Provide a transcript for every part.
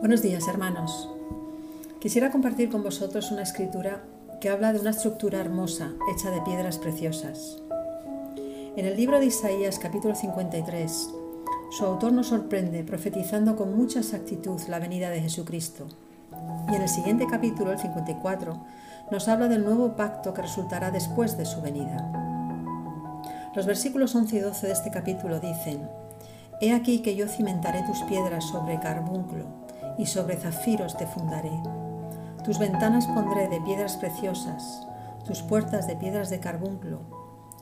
Buenos días, hermanos. Quisiera compartir con vosotros una escritura que habla de una estructura hermosa hecha de piedras preciosas. En el libro de Isaías capítulo 53, su autor nos sorprende profetizando con mucha exactitud la venida de Jesucristo. Y en el siguiente capítulo, el 54, nos habla del nuevo pacto que resultará después de su venida. Los versículos 11 y 12 de este capítulo dicen, He aquí que yo cimentaré tus piedras sobre carbunclo y sobre zafiros te fundaré. Tus ventanas pondré de piedras preciosas, tus puertas de piedras de carbunclo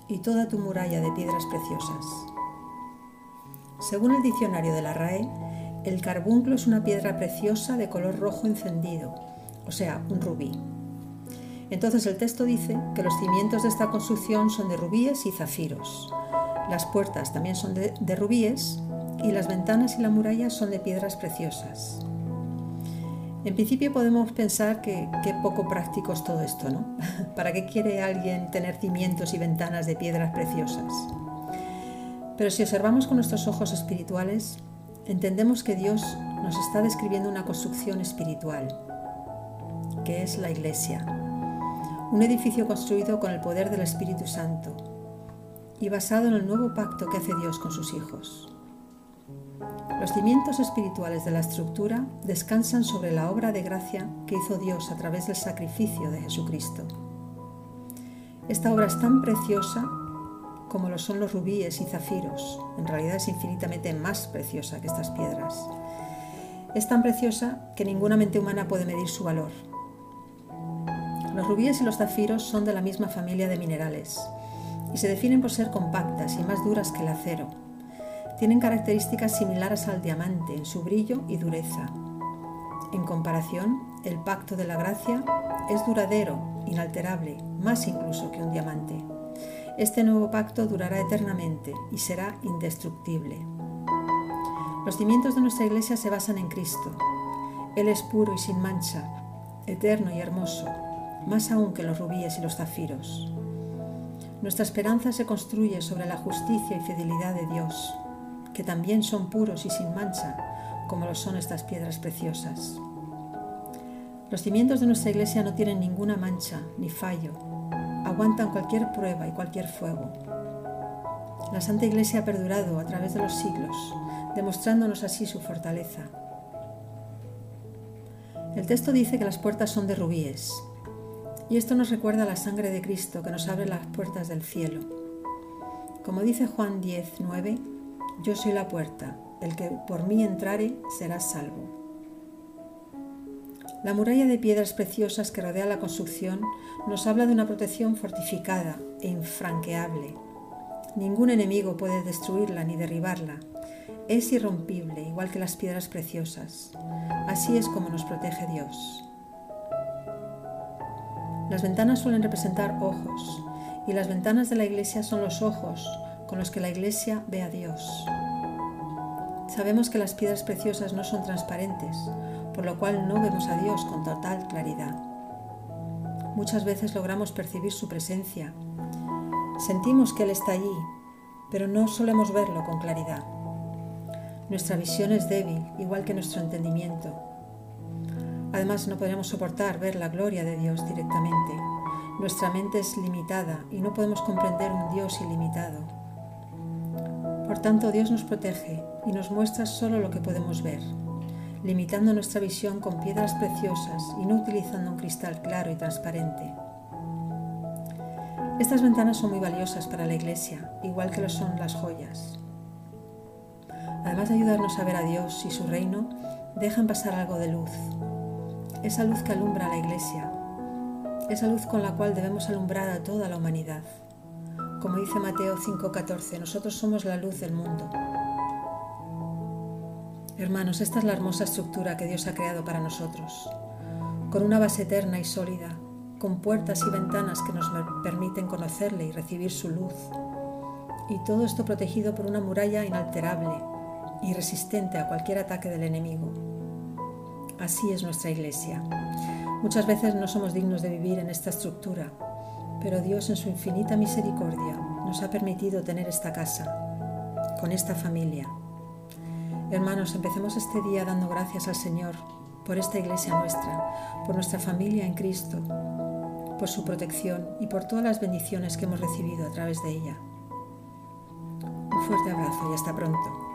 y toda tu muralla de piedras preciosas. Según el diccionario de la RAE, el carbunclo es una piedra preciosa de color rojo encendido, o sea, un rubí. Entonces el texto dice que los cimientos de esta construcción son de rubíes y zafiros. Las puertas también son de, de rubíes y las ventanas y la muralla son de piedras preciosas. En principio podemos pensar que qué poco práctico es todo esto, ¿no? ¿Para qué quiere alguien tener cimientos y ventanas de piedras preciosas? Pero si observamos con nuestros ojos espirituales, entendemos que Dios nos está describiendo una construcción espiritual, que es la iglesia, un edificio construido con el poder del Espíritu Santo y basado en el nuevo pacto que hace Dios con sus hijos. Los cimientos espirituales de la estructura descansan sobre la obra de gracia que hizo Dios a través del sacrificio de Jesucristo. Esta obra es tan preciosa como lo son los rubíes y zafiros. En realidad es infinitamente más preciosa que estas piedras. Es tan preciosa que ninguna mente humana puede medir su valor. Los rubíes y los zafiros son de la misma familia de minerales y se definen por ser compactas y más duras que el acero tienen características similares al diamante en su brillo y dureza. En comparación, el pacto de la gracia es duradero, inalterable, más incluso que un diamante. Este nuevo pacto durará eternamente y será indestructible. Los cimientos de nuestra iglesia se basan en Cristo. Él es puro y sin mancha, eterno y hermoso, más aún que los rubíes y los zafiros. Nuestra esperanza se construye sobre la justicia y fidelidad de Dios que también son puros y sin mancha, como lo son estas piedras preciosas. Los cimientos de nuestra iglesia no tienen ninguna mancha ni fallo, aguantan cualquier prueba y cualquier fuego. La Santa Iglesia ha perdurado a través de los siglos, demostrándonos así su fortaleza. El texto dice que las puertas son de rubíes, y esto nos recuerda la sangre de Cristo que nos abre las puertas del cielo. Como dice Juan 10, 9, yo soy la puerta, el que por mí entrare será salvo. La muralla de piedras preciosas que rodea la construcción nos habla de una protección fortificada e infranqueable. Ningún enemigo puede destruirla ni derribarla. Es irrompible, igual que las piedras preciosas. Así es como nos protege Dios. Las ventanas suelen representar ojos, y las ventanas de la iglesia son los ojos con los que la Iglesia ve a Dios. Sabemos que las piedras preciosas no son transparentes, por lo cual no vemos a Dios con total claridad. Muchas veces logramos percibir su presencia. Sentimos que Él está allí, pero no solemos verlo con claridad. Nuestra visión es débil, igual que nuestro entendimiento. Además, no podemos soportar ver la gloria de Dios directamente. Nuestra mente es limitada y no podemos comprender un Dios ilimitado. Por tanto, Dios nos protege y nos muestra solo lo que podemos ver, limitando nuestra visión con piedras preciosas y no utilizando un cristal claro y transparente. Estas ventanas son muy valiosas para la Iglesia, igual que lo son las joyas. Además de ayudarnos a ver a Dios y su reino, dejan pasar algo de luz. Esa luz que alumbra a la Iglesia, esa luz con la cual debemos alumbrar a toda la humanidad. Como dice Mateo 5:14, nosotros somos la luz del mundo. Hermanos, esta es la hermosa estructura que Dios ha creado para nosotros, con una base eterna y sólida, con puertas y ventanas que nos permiten conocerle y recibir su luz. Y todo esto protegido por una muralla inalterable y resistente a cualquier ataque del enemigo. Así es nuestra iglesia. Muchas veces no somos dignos de vivir en esta estructura, pero Dios en su infinita misericordia nos ha permitido tener esta casa, con esta familia. Hermanos, empecemos este día dando gracias al Señor por esta iglesia nuestra, por nuestra familia en Cristo, por su protección y por todas las bendiciones que hemos recibido a través de ella. Un fuerte abrazo y hasta pronto.